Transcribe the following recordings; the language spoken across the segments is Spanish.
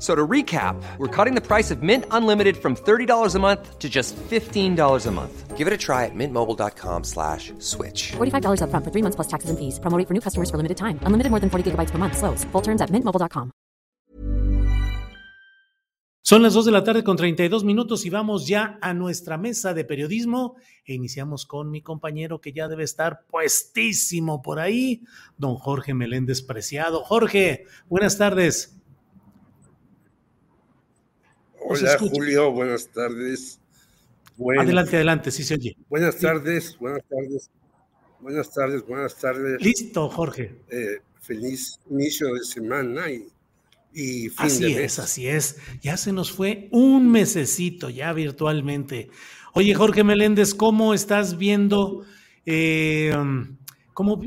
So to recap, we're cutting the price of Mint Unlimited from $30 a month to just $15 a month. Give it a try at mintmobile.com slash switch. $45 upfront for three months plus taxes and fees. Promo rate for new customers for limited time. Unlimited more than 40 gigabytes per month. Slows. Full terms at mintmobile.com. Son las 2 de la tarde con 32 minutos y vamos ya a nuestra mesa de periodismo e iniciamos con mi compañero que ya debe estar puestísimo por ahí, don Jorge Meléndez Preciado. Jorge, buenas tardes. Hola Julio, buenas tardes. adelante, adelante, sí se oye. Buenas tardes, buenas tardes. Buenas tardes, buenas tardes. Listo, Jorge. Eh, feliz inicio de semana y, y fin así de es, así es. Ya se nos fue un mesecito ya virtualmente. Oye, Jorge Meléndez, ¿cómo estás viendo eh, cómo,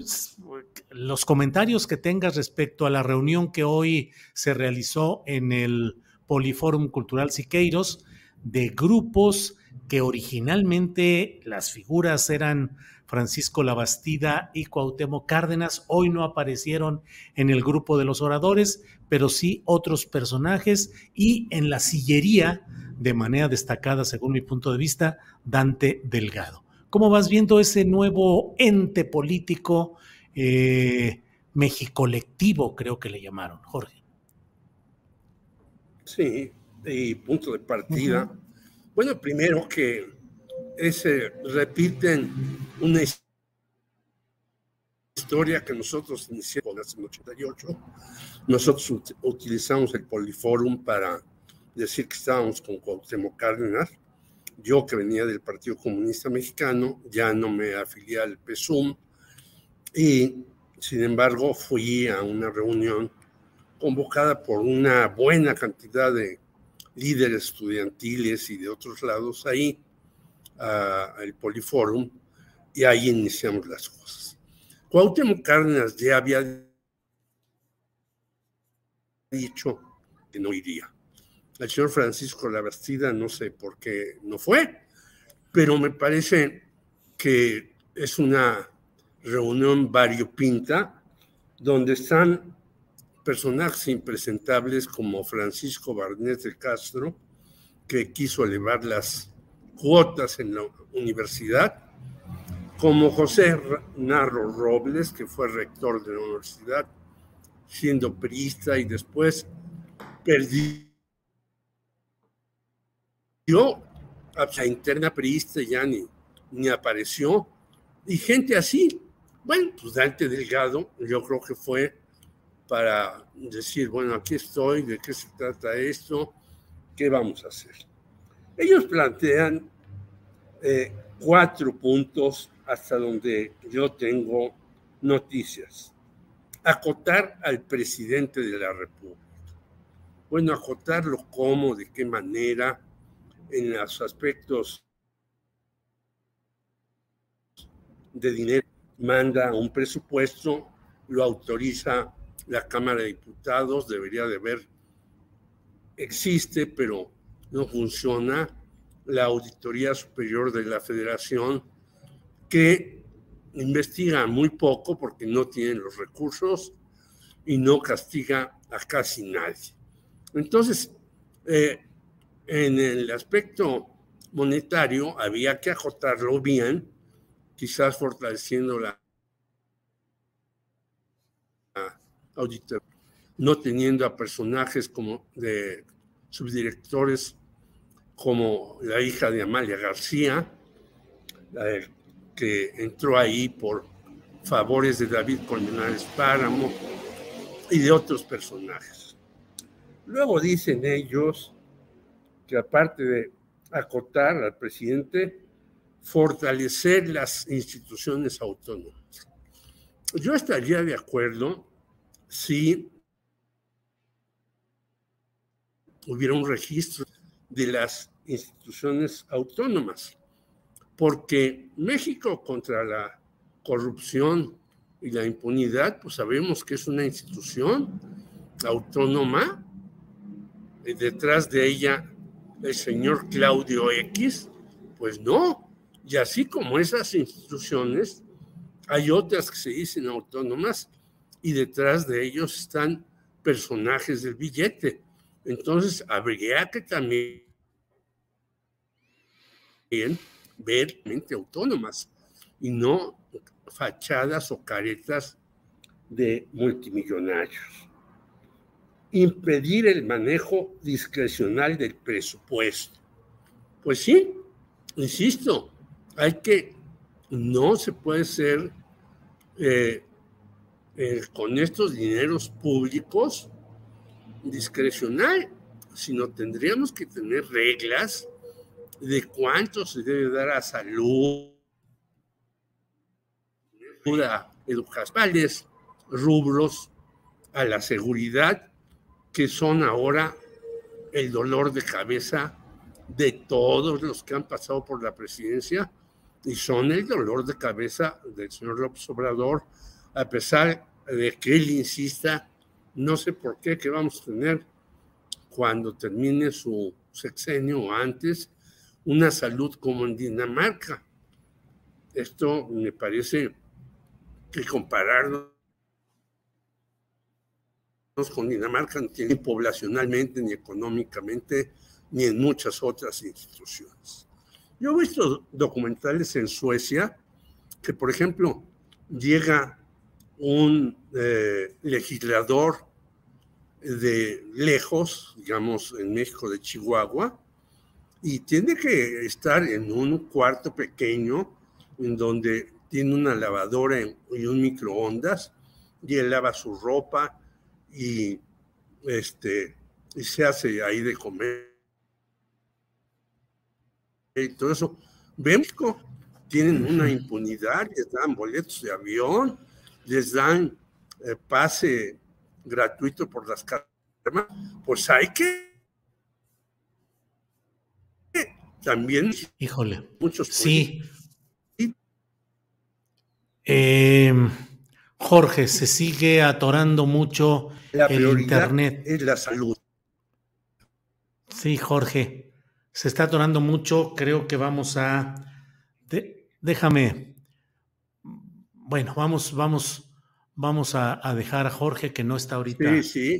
los comentarios que tengas respecto a la reunión que hoy se realizó en el Poliforum Cultural Siqueiros de grupos que originalmente las figuras eran Francisco Labastida y Cuauhtémoc Cárdenas, hoy no aparecieron en el grupo de los oradores, pero sí otros personajes y en la sillería, de manera destacada según mi punto de vista, Dante Delgado. ¿Cómo vas viendo ese nuevo ente político eh, mexicolectivo, creo que le llamaron, Jorge? Sí, y punto de partida. Bueno, primero que ese repiten una historia que nosotros iniciamos en el 88. Nosotros utilizamos el Poliforum para decir que estábamos con Cuauhtémoc Cárdenas. Yo que venía del Partido Comunista Mexicano, ya no me afilié al PSUM y sin embargo fui a una reunión convocada por una buena cantidad de líderes estudiantiles y de otros lados ahí, al Poliforum, y ahí iniciamos las cosas. Cuauhtémoc Cárdenas ya había dicho que no iría. El señor Francisco Labastida no sé por qué no fue, pero me parece que es una reunión variopinta donde están personajes impresentables como Francisco Barnés de Castro, que quiso elevar las cuotas en la universidad, como José Narro Robles, que fue rector de la universidad, siendo priista y después perdió a la interna priista, ya ni, ni apareció, y gente así. Bueno, pues Dante Delgado, yo creo que fue para decir, bueno, aquí estoy, de qué se trata esto, qué vamos a hacer. Ellos plantean eh, cuatro puntos hasta donde yo tengo noticias. Acotar al presidente de la República. Bueno, acotarlo cómo, de qué manera, en los aspectos de dinero, manda un presupuesto, lo autoriza la Cámara de Diputados debería de ver, existe, pero no funciona, la Auditoría Superior de la Federación, que investiga muy poco porque no tienen los recursos y no castiga a casi nadie. Entonces, eh, en el aspecto monetario había que ajotarlo bien, quizás fortaleciendo la auditor, no teniendo a personajes como de subdirectores como la hija de Amalia García, que entró ahí por favores de David Colmenares Páramo y de otros personajes. Luego dicen ellos que aparte de acotar al presidente, fortalecer las instituciones autónomas. Yo estaría de acuerdo si hubiera un registro de las instituciones autónomas, porque México contra la corrupción y la impunidad, pues sabemos que es una institución autónoma, y detrás de ella el señor Claudio X, pues no, y así como esas instituciones, hay otras que se dicen autónomas y detrás de ellos están personajes del billete. Entonces, habría que también ver mente autónomas y no fachadas o caretas de multimillonarios. Impedir el manejo discrecional del presupuesto. Pues sí, insisto, hay que, no se puede ser eh, eh, con estos dineros públicos discrecional, sino tendríamos que tener reglas de cuánto se debe dar a salud, a educacionales, rubros, a la seguridad, que son ahora el dolor de cabeza de todos los que han pasado por la presidencia y son el dolor de cabeza del señor López Obrador, a pesar de que él insista, no sé por qué, que vamos a tener cuando termine su sexenio o antes, una salud como en Dinamarca. Esto me parece que compararnos con Dinamarca ni poblacionalmente, ni económicamente, ni en muchas otras instituciones. Yo he visto documentales en Suecia que, por ejemplo, llega un eh, legislador de lejos, digamos, en México de Chihuahua, y tiene que estar en un cuarto pequeño en donde tiene una lavadora y un microondas y él lava su ropa y este y se hace ahí de comer y todo eso. México tienen una impunidad, les dan boletos de avión, les dan eh, pase gratuito por las carreras, pues hay que también híjole. muchos sí. em, Jorge se sigue atorando mucho el internet. es la salud. Sí Jorge se está atorando mucho creo que vamos a déjame bueno vamos vamos vamos a, dejar a Jorge que no está ahorita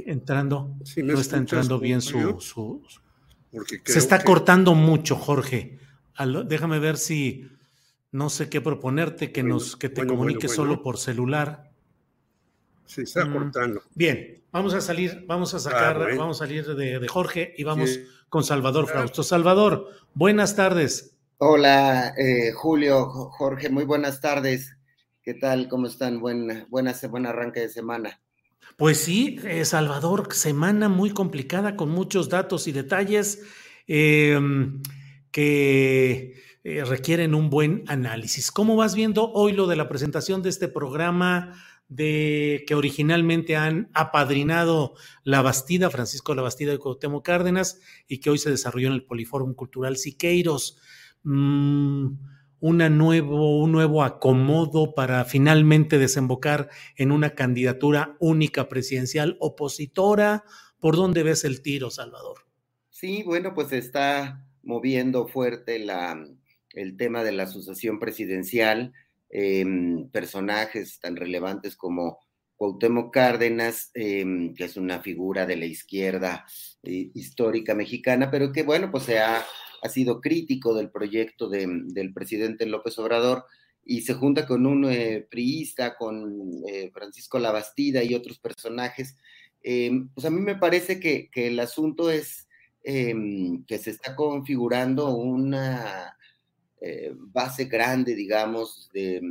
entrando no está entrando bien su, su se está cortando mucho, Jorge. déjame ver si no sé qué proponerte que nos que te comunique solo por celular. Se está mm, cortando. Bien, vamos a salir, vamos a sacar, ah, vamos a salir de, Jorge y vamos con Salvador Frausto. Salvador, buenas tardes. Hola, eh, Julio, Jorge, muy buenas tardes. ¿Qué tal? ¿Cómo están? Buen, buena, buen arranque de semana. Pues sí, eh, Salvador, semana muy complicada con muchos datos y detalles em, que eh, requieren un buen análisis. ¿Cómo vas viendo hoy lo de la presentación de este programa de que originalmente han apadrinado la Bastida, Francisco la Bastida de Cuauhtémoc Cárdenas, y que hoy se desarrolló en el Poliforum Cultural Siqueiros? Mm, una nuevo, un nuevo acomodo para finalmente desembocar en una candidatura única presidencial opositora? ¿Por dónde ves el tiro, Salvador? Sí, bueno, pues está moviendo fuerte la, el tema de la asociación presidencial, em, personajes tan relevantes como Cuauhtémoc Cárdenas, em, que es una figura de la izquierda eh, histórica mexicana, pero que bueno, pues se ha ha sido crítico del proyecto del presidente López Obrador y se junta con un eh, priista, con eh, Francisco Labastida y otros personajes. Eh, pues a mí me parece que, el asunto es em, que se está configurando una base grande, digamos, de,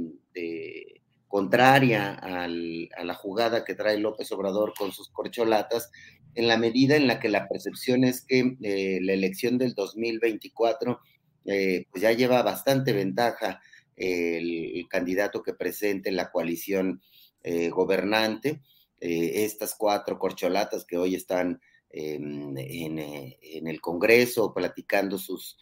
contraria a la jugada que trae López Obrador con sus corcholatas, en la medida en la que la percepción es que eh, la elección del 2024 eh, pues ya lleva bastante ventaja el, candidato que presente la coalición eh, gobernante. estas cuatro corcholatas que hoy están en, el Congreso platicando sus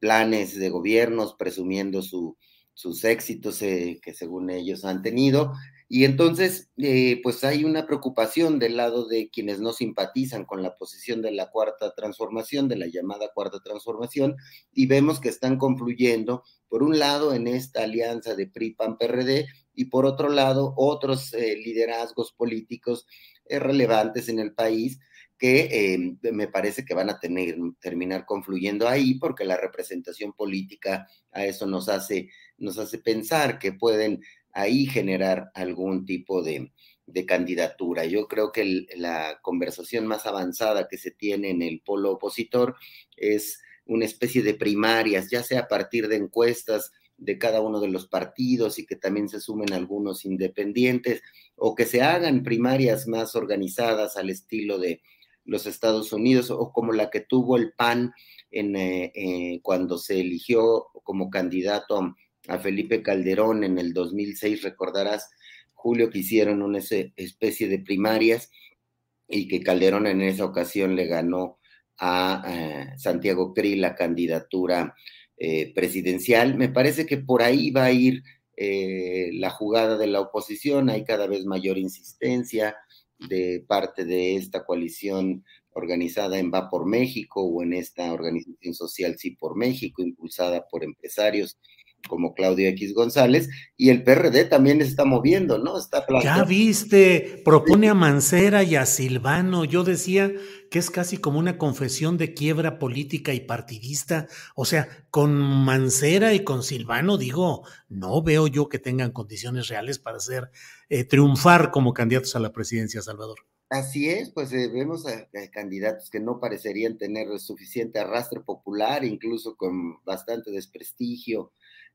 planes de gobiernos, presumiendo su, sus éxitos eh, que según ellos han tenido. Y entonces, eh, pues hay una preocupación del lado de quienes no simpatizan con la posición de la cuarta transformación, de la llamada cuarta transformación, y vemos que están confluyendo, por un lado, en esta alianza de PRI-PAN-PRD, y por otro lado, otros eh, liderazgos políticos relevantes en el país que me parece que van a tener, terminar confluyendo ahí, porque la representación política a eso nos hace nos hace pensar que pueden ahí generar algún tipo de, candidatura. Yo creo que la conversación más avanzada que se tiene en el polo opositor es una especie de primarias, ya sea a partir de encuestas de cada uno de los partidos y que también se sumen algunos independientes, o que se hagan primarias más organizadas al estilo de los Estados Unidos, o como la que tuvo el PAN en, eh, eh, cuando se eligió como candidato a Felipe Calderón en el 2006, recordarás, Julio, que hicieron una especie de primarias y que Calderón en esa ocasión le ganó a Santiago Cri la candidatura eh, presidencial. Me parece que por ahí va a ir eh, la jugada de la oposición, hay cada vez mayor insistencia de parte de esta coalición organizada en Va por México o en esta organización social Sí por México, impulsada por empresarios como Claudio X González, y el PRD también está moviendo, ¿no? Está ya viste, propone a Mancera y a Silvano. Yo decía que es casi como una confesión de quiebra política y partidista. O sea, con Mancera y con Silvano, digo, no veo yo que tengan condiciones reales para hacer eh, triunfar como candidatos a la presidencia, Salvador. Así es, pues eh, vemos a, candidatos que no parecerían tener suficiente arrastre popular, incluso con bastante desprestigio,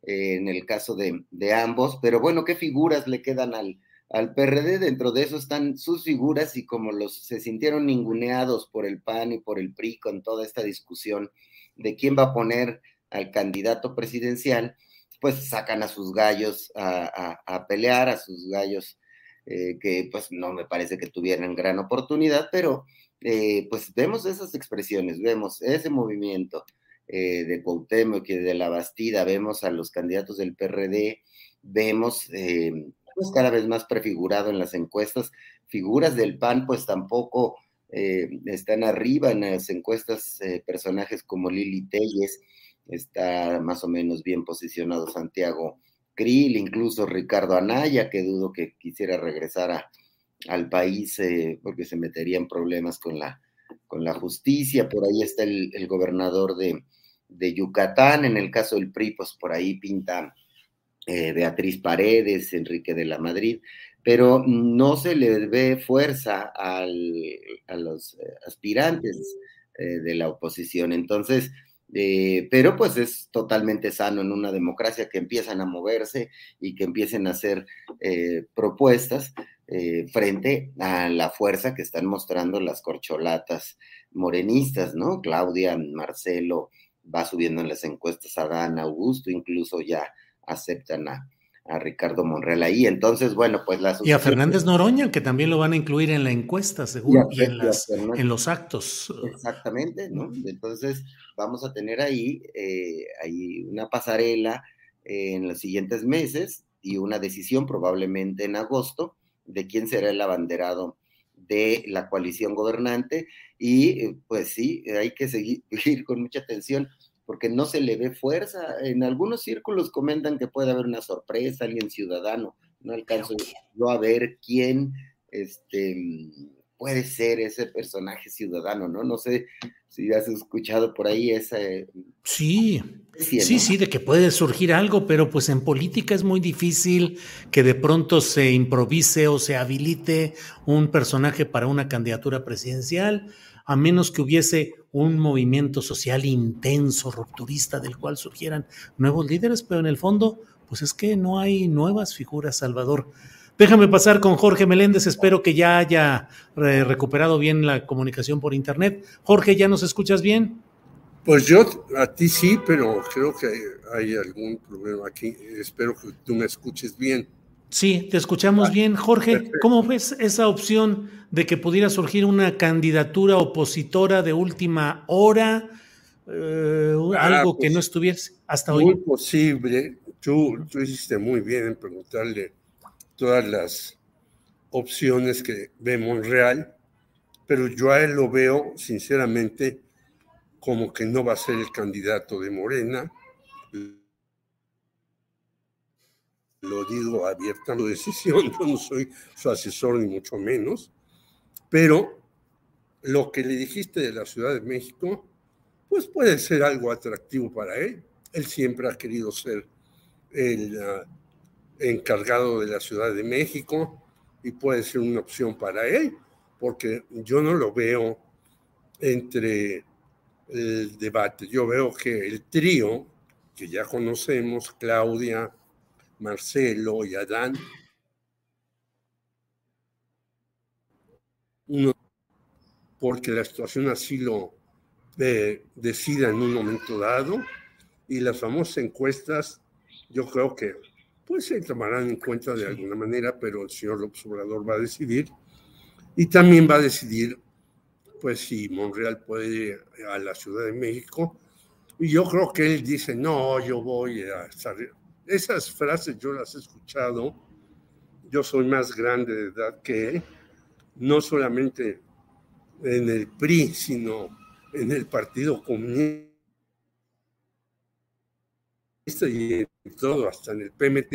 eh, en el caso de, ambos, pero bueno, ¿qué figuras le quedan al, al PRD? Dentro de eso están sus figuras y como los se sintieron ninguneados por el PAN y por el PRI con toda esta discusión de quién va a poner al candidato presidencial, pues sacan a sus gallos a, pelear, a sus gallos eh, que pues no me parece que tuvieran gran oportunidad, pero eh, pues vemos esas expresiones, vemos ese movimiento eh, de Cuauhtémoc y de la Bastida, vemos a los candidatos del PRD, vemos eh, pues cada vez más prefigurado en las encuestas, figuras del PAN pues tampoco eh, están arriba en las encuestas personajes como Lili Telles, está más o menos bien posicionado Santiago Krill, incluso Ricardo Anaya, que dudo que quisiera regresar al país porque se metería en problemas con la, con la justicia. Por ahí está el gobernador de, Yucatán, en el caso del PRI, pues por ahí pinta eh, Beatriz Paredes, Enrique de la Madrid, pero no se le ve fuerza a los eh, aspirantes eh, de la oposición. Entonces, pero pues es totalmente sano en una democracia que empiezan a moverse y que empiecen a hacer propuestas frente a la fuerza que están mostrando las corcholatas morenistas, ¿no? Claudia, Marcelo, va subiendo en las encuestas a Dan Augusto, incluso ya aceptan a, Ricardo Monreal ahí. Entonces, bueno, pues las... Y a Fernández Noroña, que también lo van a incluir en la encuesta, seguro, y, en, las, en los actos. Exactamente, ¿no? Entonces, vamos a tener ahí, eh, ahí una pasarela eh, en los siguientes meses y una decisión probablemente en agosto de quién será el abanderado de la coalición gobernante y eh, pues sí, hay que seguir con mucha atención porque no se le ve fuerza. En algunos círculos comentan que puede haber una sorpresa, alguien ciudadano. No alcanzo yo a ver quién este, puede ser ese personaje ciudadano, ¿no? No sé si has escuchado por ahí ese... Sí, sí, sí, de que puede surgir algo, pero pues en política es muy difícil que de pronto se improvise o se habilite un personaje para una candidatura presidencial. a menos que hubiese un movimiento social intenso, rupturista, del cual surgieran nuevos líderes, pero en el fondo, pues es que no hay nuevas figuras, Salvador. Déjame pasar con Jorge Meléndez, espero que ya haya eh, recuperado bien la comunicación por internet. Jorge, ¿ya nos escuchas bien? Pues yo a ti sí, pero creo que hay algún problema aquí. Espero que tú me escuches bien. Sí, te escuchamos bien. Jorge, ¿cómo ves esa opción de que pudiera surgir una candidatura opositora de última hora? Eh, ah, algo que pues, no estuviese hasta hoy. Muy posible. Tú, tú hiciste muy bien en preguntarle todas las opciones que ve Monreal, pero yo a él lo veo sinceramente como que no va a ser el candidato de Morena. Lo digo abierta la decisión, yo no soy su asesor ni mucho menos, pero lo que le dijiste de la Ciudad de México, pues puede ser algo atractivo para él. Él siempre ha querido ser el uh, encargado de la Ciudad de México y puede ser una opción para él, porque yo no lo veo entre el debate. Yo veo que el trío, que ya conocemos, Claudia, Marcelo y Adán, uno, porque la situación así lo eh, decida en un momento dado, y las famosas encuestas, yo creo que pues se tomarán en cuenta de alguna manera, pero el señor López Obrador va a decidir y también va a decidir pues si Monreal puede ir a la Ciudad de México. Y yo creo que él dice, no, yo voy a estar... Esas frases yo las he escuchado, yo soy más grande de edad que él, no solamente en el PRI, sino en el Partido Comunista y todo, hasta en el PMT,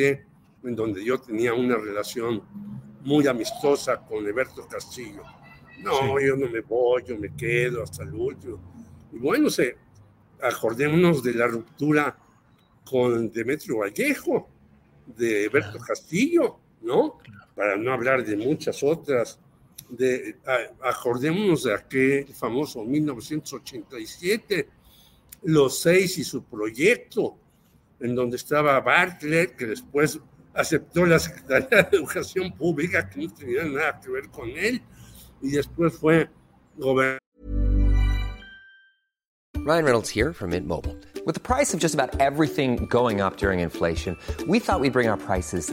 en donde yo tenía una relación muy amistosa con Eberto Castillo. No, yo no me voy, yo me quedo hasta el último. Y bueno, se, acordémonos de la ruptura con Demetrio Vallejo, de Eberto Castillo, ¿no? Para no hablar de muchas otras. De, acordémonos de aquel famoso 1987, los seis y su proyecto, en donde estaba Bartlett, que después aceptó la Secretaría de Educación Pública, que no tenía nada que ver con él, y después fue gobernador. Ryan Reynolds here from Mint Mobile. With the price of just about everything going up during inflation, we thought we'd bring our prices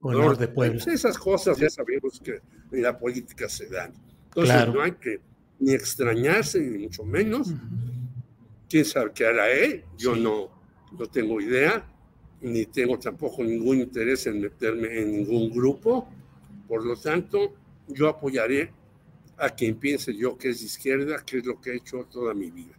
Honor de pueblo. Esas cosas ya sabemos que en la política se dan. Entonces claro. no hay que ni extrañarse, ni mucho menos. ¿Quién sabe qué hará él? Yo sí. no, no tengo idea, ni tengo tampoco ningún interés en meterme en ningún grupo. Por lo tanto, yo apoyaré a quien piense yo que es de izquierda, que es lo que he hecho toda mi vida.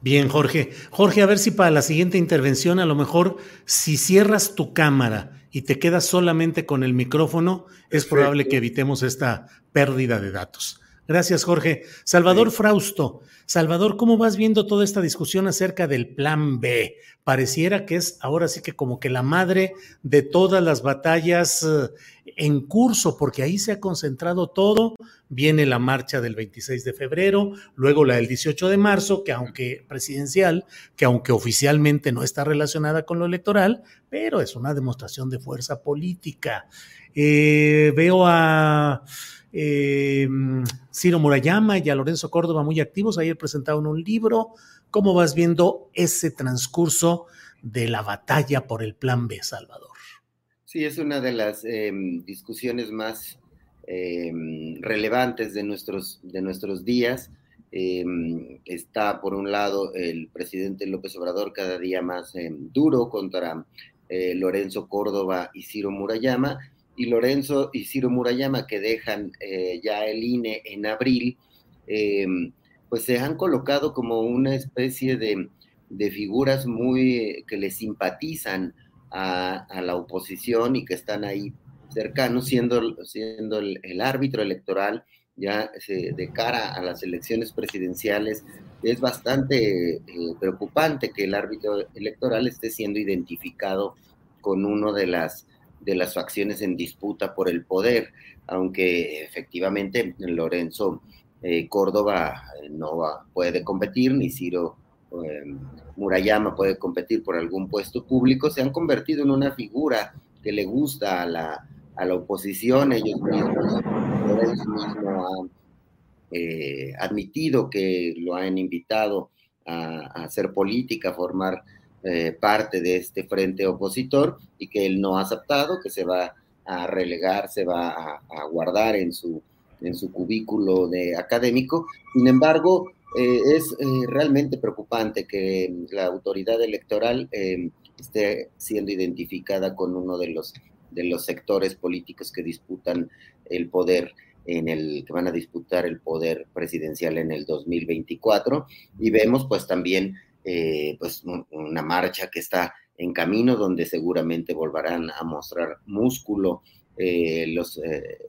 Bien, Jorge. Jorge, a ver si para la siguiente intervención, a lo mejor, si cierras tu cámara y te quedas solamente con el micrófono, es probable que evitemos esta pérdida de datos. Gracias, Jorge. Salvador Frausto. Salvador, ¿cómo vas viendo toda esta discusión acerca del plan B? Pareciera que es ahora sí que como que la madre de todas las batallas eh, en curso, porque ahí se ha concentrado todo. Viene la marcha del 26 de febrero, luego la del 18 de marzo, que aunque presidencial, que aunque oficialmente no está relacionada con lo electoral, pero es una demostración de fuerza política. Eh, veo a eh, Ciro Murayama y a Lorenzo Córdoba muy activos. Ayer presentaron un libro. ¿Cómo vas viendo ese transcurso de la batalla por el Plan B, Salvador? Sí, es una de las eh, discusiones más eh, relevantes de nuestros, de nuestros días. Eh, está, por un lado, el presidente López Obrador cada día más duro contra Lorenzo Córdoba y Ciro Murayama, y Lorenzo y Ciro Murayama, que dejan ya el INE en abril, pues se han colocado como una especie de, de figuras muy que le simpatizan a, la oposición y que están ahí cercanos, siendo, siendo el, árbitro electoral ya de cara a las elecciones presidenciales, es bastante eh, preocupante que el árbitro electoral esté siendo identificado con uno de las, de las facciones en disputa por el poder, aunque efectivamente Lorenzo eh, Córdoba eh, no puede competir, ni Ciro Murayama puede competir por algún puesto público, se han convertido en una figura que le gusta a la, a la oposición, ellos mismos, mismo han eh, admitido que lo han invitado a, hacer política, a formar eh, parte de este frente opositor y que él no ha aceptado, que se va a relegar, se va a, guardar en su, en su cubículo de académico. Sin embargo, eh, es eh, realmente preocupante que la autoridad electoral esté siendo identificada con uno de los, de los sectores políticos que disputan el poder en el que van a disputar el poder presidencial en el 2024 y vemos pues también pues una marcha que está en camino donde seguramente volverán a mostrar músculo los,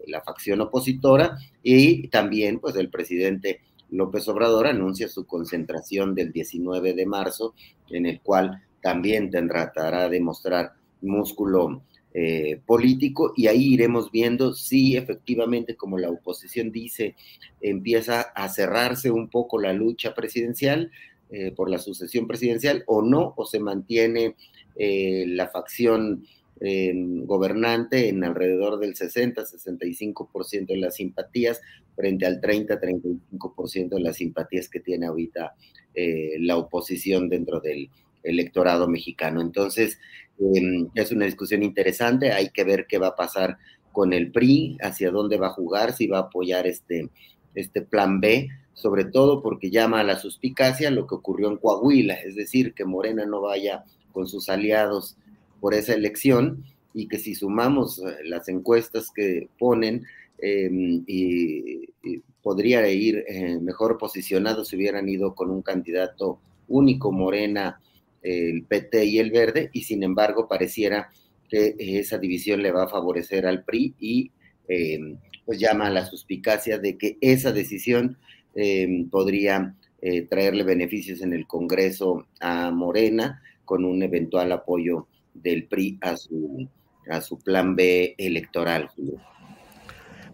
la facción opositora y también pues el presidente López Obrador anuncia su concentración del 19 de marzo, en el cual también tratará de mostrar músculo eh, político y ahí iremos viendo si efectivamente, como la oposición dice, empieza a cerrarse un poco la lucha presidencial eh, por la sucesión presidencial o no, o se mantiene eh, la facción gobernante en alrededor del 60-65% de las simpatías frente al 30-35% de las simpatías que tiene ahorita eh, la oposición dentro del electorado mexicano. Entonces, em, es una discusión interesante, hay que ver qué va a pasar con el PRI, hacia dónde va a jugar, si va a apoyar este, este plan B, sobre todo porque llama a la suspicacia lo que ocurrió en Coahuila, es decir, que Morena no vaya con sus aliados por esa elección y que si sumamos eh, las encuestas que ponen, em, podría ir eh, mejor posicionado si hubieran ido con un candidato único, Morena, el PT y el Verde, y sin embargo pareciera que esa división le va a favorecer al PRI y em, pues llama a la suspicacia de que esa decisión em, podría eh, traerle beneficios en el Congreso a Morena con un eventual apoyo del PRI a su, a su plan B electoral,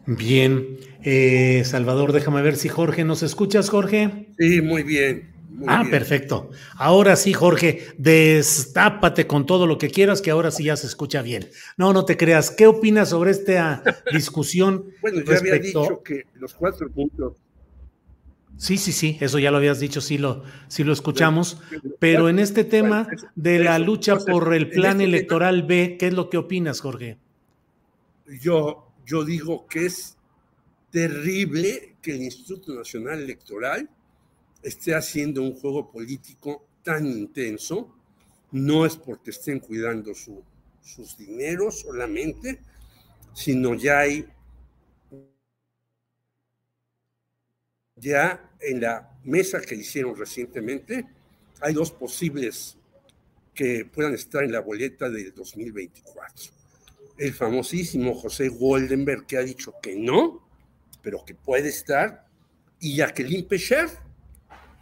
Bien, eh, Salvador, déjame ver si Jorge nos escuchas, Jorge. Sí, muy bien. Ah, perfecto. Ahora sí, Jorge, destápate con todo lo que quieras, que ahora sí ya se escucha bien. No, no te creas. ¿Qué opinas sobre esta discusión? bueno, ya había dicho que los cuatro puntos Sí, sí, sí, eso ya lo habías dicho, sí lo, sí lo escuchamos, pero en este tema de la lucha por el plan este electoral B, ¿qué es lo que opinas, Jorge? Yo, yo digo que es terrible que el Instituto Nacional Electoral esté haciendo un juego político tan intenso, no es porque estén cuidando sus dineros solamente, sino ya hay ya en la mesa que hicieron recientemente, hay dos posibles que puedan estar en la boleta del 2024. El famosísimo José Goldenberg, que ha dicho que no, pero que puede estar, y Jacqueline Pecher,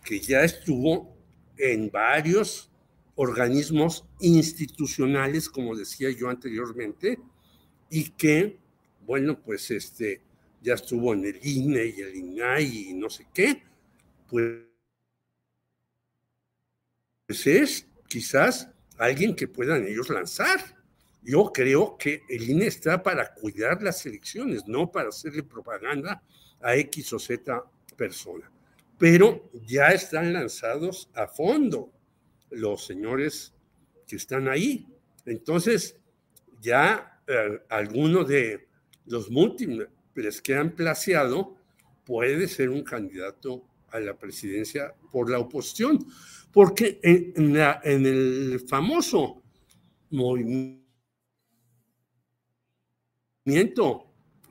que ya estuvo en varios organismos institucionales, como decía yo anteriormente, y que, bueno, pues este, ya estuvo en el INE y el INAI y no sé qué, pues es quizás alguien que puedan ellos lanzar yo creo que el INE está para cuidar las elecciones, no para hacerle propaganda a X o Z persona. Pero ya están lanzados a fondo los señores que están ahí. Entonces, ya eh, alguno de los múltiples que han placeado puede ser un candidato a la presidencia por la oposición, porque en, en el famoso movimiento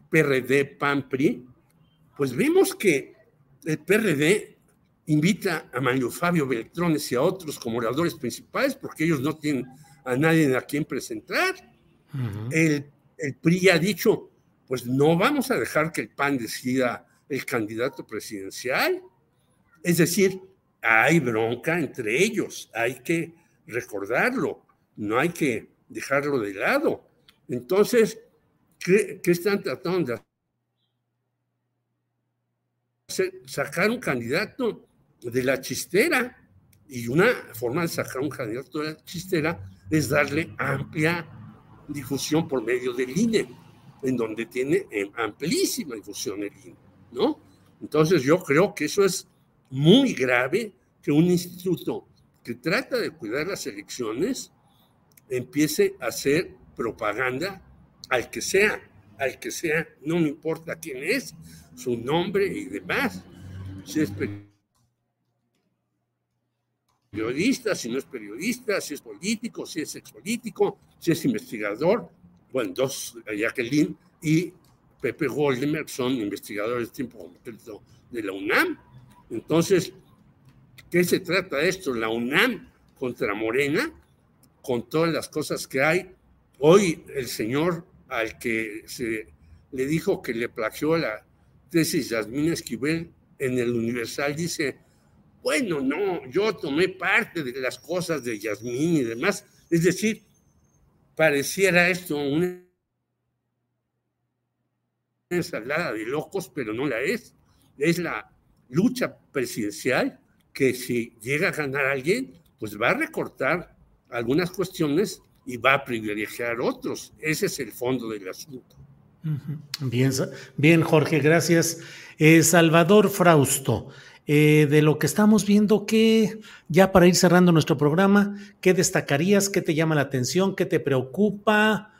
PRD-PAN-PRI, pues vemos que el PRD invita a Mario Fabio Beltrones y a otros como oradores principales porque ellos no tienen a nadie a quien presentar. el, el PRI ha dicho, pues no vamos a dejar que el PAN decida el candidato presidencial. Es decir, hay bronca entre ellos, hay que recordarlo, no hay que dejarlo de lado. Entonces, ¿qué, están tratando de hacer? Sacar un candidato de la chistera. Y una forma de sacar un candidato de la chistera es darle amplia difusión por medio del INE, en donde tiene amplísima difusión el INE, ¿no? Entonces yo creo que eso es muy grave que un instituto que trata de cuidar las elecciones empiece a hacer propaganda al que sea, al que sea, no me importa quién es, su nombre y demás. Si es periodista, si no es periodista, si es político, si es expolítico, si es investigador. Bueno, dos, Jacqueline y Pepe Goldemer son investigadores de tiempo completo de la UNAM. Entonces, ¿qué se trata de esto? La UNAM contra Morena, con todas las cosas que hay. Hoy el señor al que se le dijo que le plagió la tesis Yasmín Esquivel en el Universal dice, bueno, no, yo tomé parte de las cosas de Yasmín y demás. Es decir, pareciera esto una ensalada de locos, pero no la es. Es la lucha presidencial que si llega a ganar alguien, pues va a recortar algunas cuestiones y va a privilegiar otros. Ese es el fondo del asunto. Bien, bien Jorge, gracias. Eh, Salvador Frausto, eh, de lo que estamos viendo, ¿qué, ya para ir cerrando nuestro programa, qué destacarías, qué te llama la atención, qué te preocupa,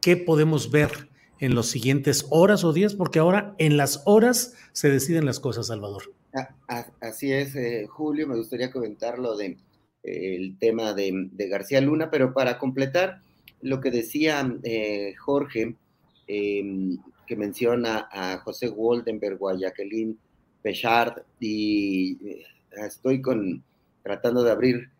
qué podemos ver en los siguientes horas o días? Porque ahora en las horas se deciden las cosas, Salvador. Así es, eh, Julio, me gustaría comentar lo de tema de, García Luna, pero para completar lo que decía Jorge, em, que menciona a José Woldenberg o a Jacqueline Pechard, y eh, estoy con, tratando de abrir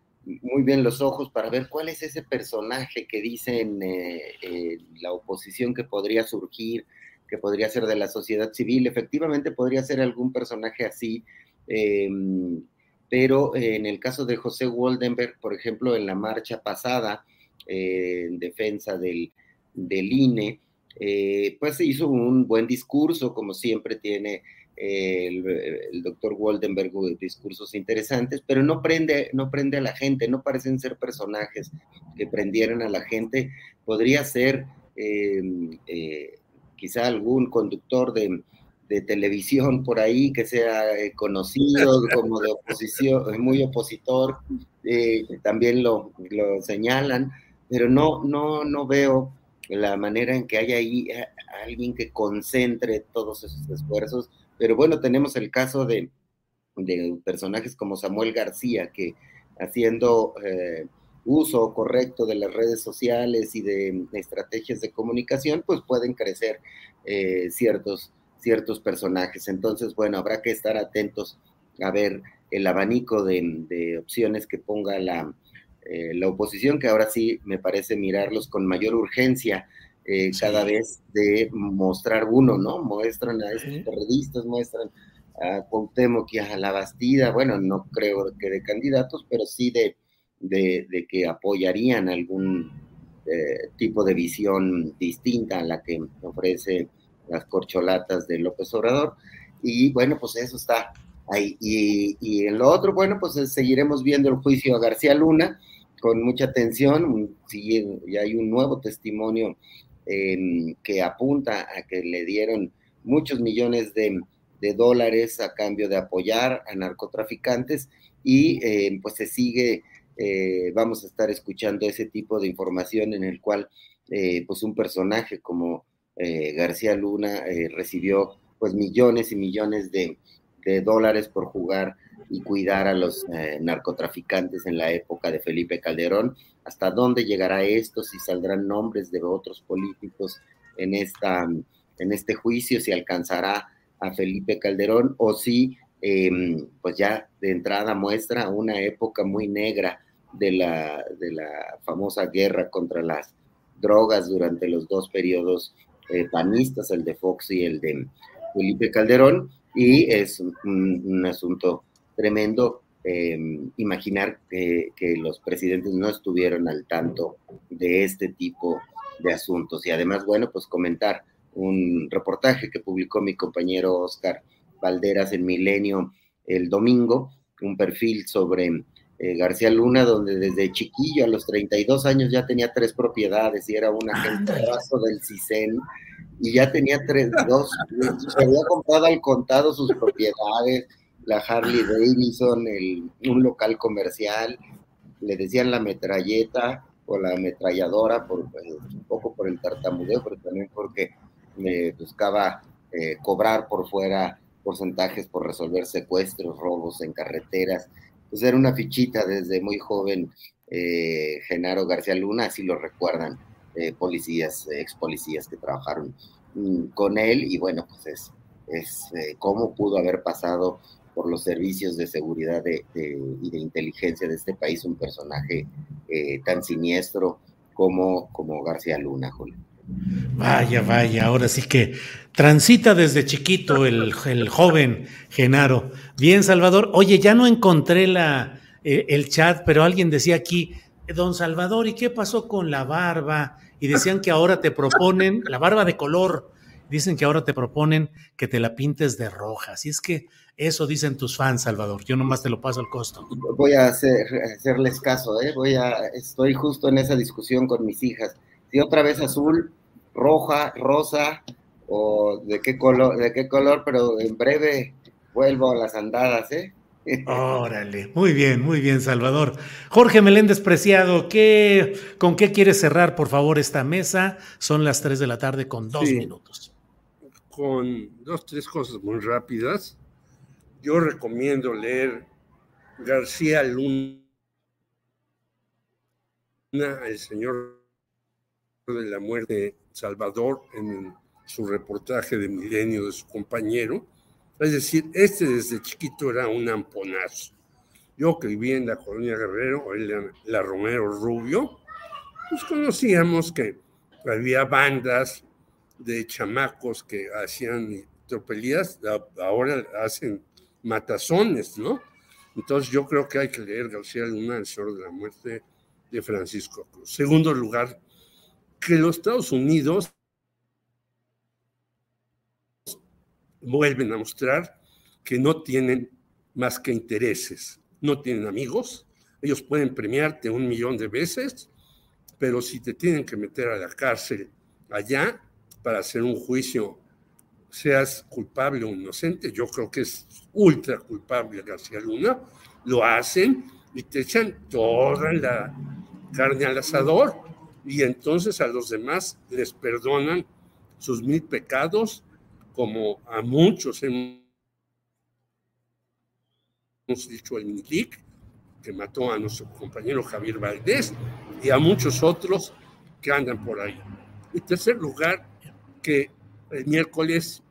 muy bien los ojos para ver cuál es ese personaje que dicen eh, la oposición que podría surgir, que podría ser de la sociedad civil. Efectivamente, podría ser algún personaje así. Em, pero eh, en el caso de José Woldenberg, por ejemplo, en la marcha pasada eh, en defensa del, del INE, eh, pues hizo un buen discurso, como siempre tiene el, el, doctor Woldenberg discursos interesantes, pero no prende, no prende a la gente, no parecen ser personajes que prendieran a la gente. Podría ser quizá algún conductor de, de televisión por ahí que sea eh, conocido como de oposición, muy opositor, eh, también lo, lo, señalan, pero no, no, no veo la manera en que haya ahí eh, alguien que concentre todos esos esfuerzos. Pero bueno, tenemos el caso de, de personajes como Samuel García, que haciendo uso correcto de las redes sociales y de, estrategias de comunicación, pues pueden crecer ciertos ciertos personajes. Entonces, bueno, habrá que estar atentos a ver el abanico de, opciones que ponga la, eh, la, oposición, que ahora sí me parece mirarlos con mayor urgencia eh, cada vez de mostrar uno, ¿no? Muestran a estos periodistas, muestran a Cuauhtémoc y a la Bastida, bueno, no creo que de candidatos, pero sí de, de, que apoyarían algún eh, tipo de visión distinta a la que ofrece las corcholatas de López Obrador. Y bueno, pues eso está ahí. Y, en lo otro, bueno, pues eh, seguiremos viendo el juicio a García Luna, con mucha atención. y hay un nuevo testimonio em, que apunta a que le dieron muchos millones de, dólares a cambio de apoyar a narcotraficantes y em, pues se sigue, eh, vamos a estar escuchando ese tipo de información en el cual eh, pues un personaje como eh, García Luna recibió pues millones y millones de, de dólares por jugar y cuidar a los eh, narcotraficantes en la época de Felipe Calderón. ¿Hasta dónde llegará esto? Si saldrán nombres de otros políticos en, esta, en este juicio, si alcanzará a Felipe Calderón o si, em, pues ya de entrada muestra una época muy negra de la, de la famosa guerra contra las drogas durante los dos periodos eh, panistas, el de Fox y el de Felipe Calderón, y es un asunto tremendo em, imaginar que, los presidentes no estuvieron al tanto de este tipo de asuntos. Y además, bueno, pues comentar un reportaje que publicó mi compañero Oscar Valderas en Milenio el domingo, un perfil sobre eh, García Luna, donde desde chiquillo a los 32 años ya tenía tres propiedades y era un agente del CISEN y ya tenía tres, dos, se había comprado al contado sus propiedades, la Harley Davidson, un local comercial, le decían la metralleta o la ametralladora, por, pues, un poco por el tartamudeo, pero también porque me buscaba eh, cobrar por fuera porcentajes por resolver secuestros, robos en carreteras. Pues era una fichita desde muy joven eh, Genaro García Luna, así lo recuerdan eh, policías, ex policías que trabajaron mm, con él, y bueno, pues es, es cómo pudo haber pasado por los servicios de seguridad y de inteligencia de este país un personaje eh, tan siniestro como, como García Luna, Julio. Vaya, vaya, ahora sí que transita desde chiquito el, joven Genaro. Bien, Salvador. Oye, ya no encontré la, eh, el chat, pero alguien decía aquí, don Salvador, ¿y qué pasó con la barba? Y decían que ahora te proponen la barba de color. Dicen que ahora te proponen que te la pintes de roja. Así es que eso dicen tus fans, Salvador. Yo nomás te lo paso al costo. Voy a hacer, hacerles caso, ¿eh? Voy a, estoy justo en esa discusión con mis hijas. Si otra vez azul, roja, rosa, o de qué color, de qué color, pero en breve vuelvo a las andadas, ¿eh? Órale, muy bien, muy bien, Salvador. Jorge Meléndez Preciado, ¿qué, ¿con qué quieres cerrar, por favor, esta mesa? Son las 3 de la tarde con dos minutos. Con dos, tres cosas muy rápidas yo recomiendo leer García Luna, El Señor de la Muerte, Salvador, en su reportaje de Milenio de su compañero. Es decir, este desde chiquito era un amponazo. Yo que vivía en la colonia Guerrero, él la Romero Rubio, pues conocíamos que había bandas de chamacos que hacían tropelías, ahora hacen matazones, ¿no? Entonces yo creo que hay que leer García Luna, El Señor de la Muerte de Francisco Cruz. Segundo lugar, que los Estados Unidos vuelven a mostrar que no tienen más que intereses, no tienen amigos, ellos pueden premiarte un millón de veces, pero si te tienen que meter a la cárcel allá para hacer un juicio seas culpable o inocente, yo creo que es ultra culpable García Luna, lo hacen y te echan toda la carne al asador y entonces a los demás les perdonan sus mil pecados, como a muchos hemos dicho el Milik, que mató a nuestro compañero Javier Valdés, y a muchos otros que andan por ahí. En tercer lugar, que el miércoles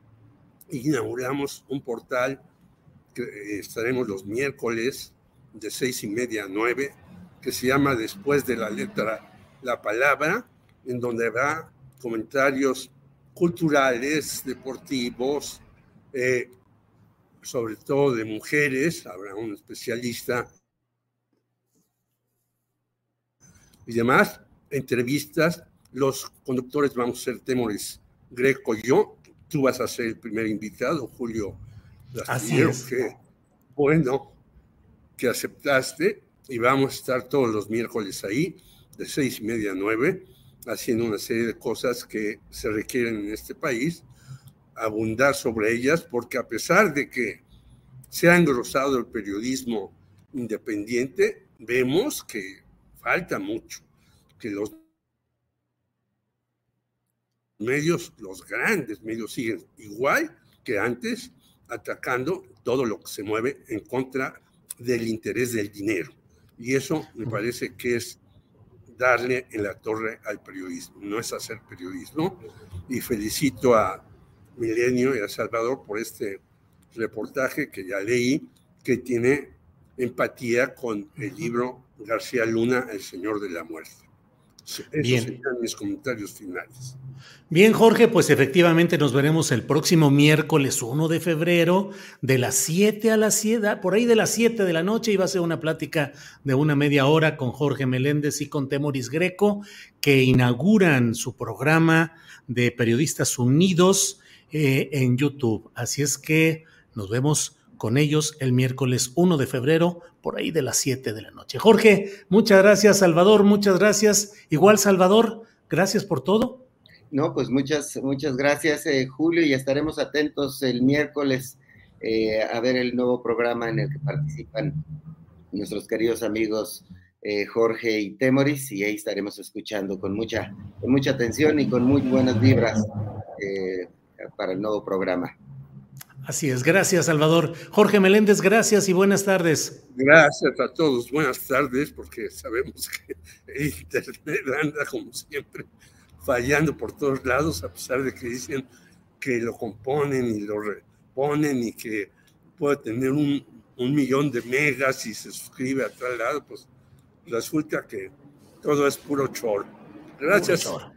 inauguramos un portal que eh, estaremos los miércoles de seis y media a nueve, que se llama Después de la letra la palabra, en donde habrá comentarios culturales, deportivos, eh, sobre todo de mujeres, habrá un especialista y demás, entrevistas, los conductores vamos a ser Temores Greco y yo, tú vas a ser el primer invitado, Julio. Así es. Que, bueno, que aceptaste y vamos a estar todos los miércoles ahí, de seis y media a nueve, haciendo una serie de cosas que se requieren en este país, abundar sobre ellas, porque a pesar de que se ha engrosado el periodismo independiente, vemos que falta mucho, que los medios, los grandes medios siguen igual que antes, atacando todo lo que se mueve en contra del interés del dinero. Y eso me parece que es darle en la torre al periodismo, no es hacer periodismo. Y felicito a Milenio y a Salvador por este reportaje que ya leí, que tiene empatía con el libro García Luna, El Señor de la Muerte. Esos Bien. serían mis comentarios finales. Bien, Jorge, pues efectivamente nos veremos el próximo miércoles 1 de febrero de las 7 a las 7, por ahí de las 7 de la noche, y va a ser una plática de una media hora con Jorge Meléndez y con Temoris Greco, que inauguran su programa de Periodistas Unidos eh, en YouTube. Así es que nos vemos con ellos el miércoles 1 de febrero, por ahí de las 7 de la noche. Jorge, muchas gracias, Salvador, muchas gracias. Igual, Salvador, gracias por todo. No, pues muchas, muchas gracias, eh, Julio, y estaremos atentos el miércoles eh, a ver el nuevo programa en el que participan nuestros queridos amigos eh, Jorge y Temoris, y ahí estaremos escuchando con mucha, con mucha atención y con muy buenas vibras eh, para el nuevo programa. Así es, gracias Salvador. Jorge Meléndez, gracias y buenas tardes. Gracias a todos, buenas tardes, porque sabemos que Internet anda como siempre fallando por todos lados, a pesar de que dicen que lo componen y lo reponen y que puede tener un, un millón de megas y se suscribe a tal lado, pues resulta que todo es puro choro. Gracias. Puro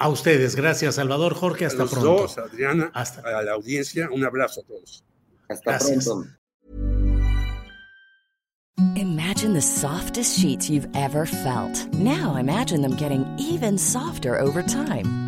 A ustedes, gracias Salvador, Jorge, hasta a los pronto. dos, Adriana, Hasta- a la audiencia, un abrazo a todos. Hasta Gracias. pronto. Imagine the softest sheets you've ever felt. Now imagine them getting even softer over time.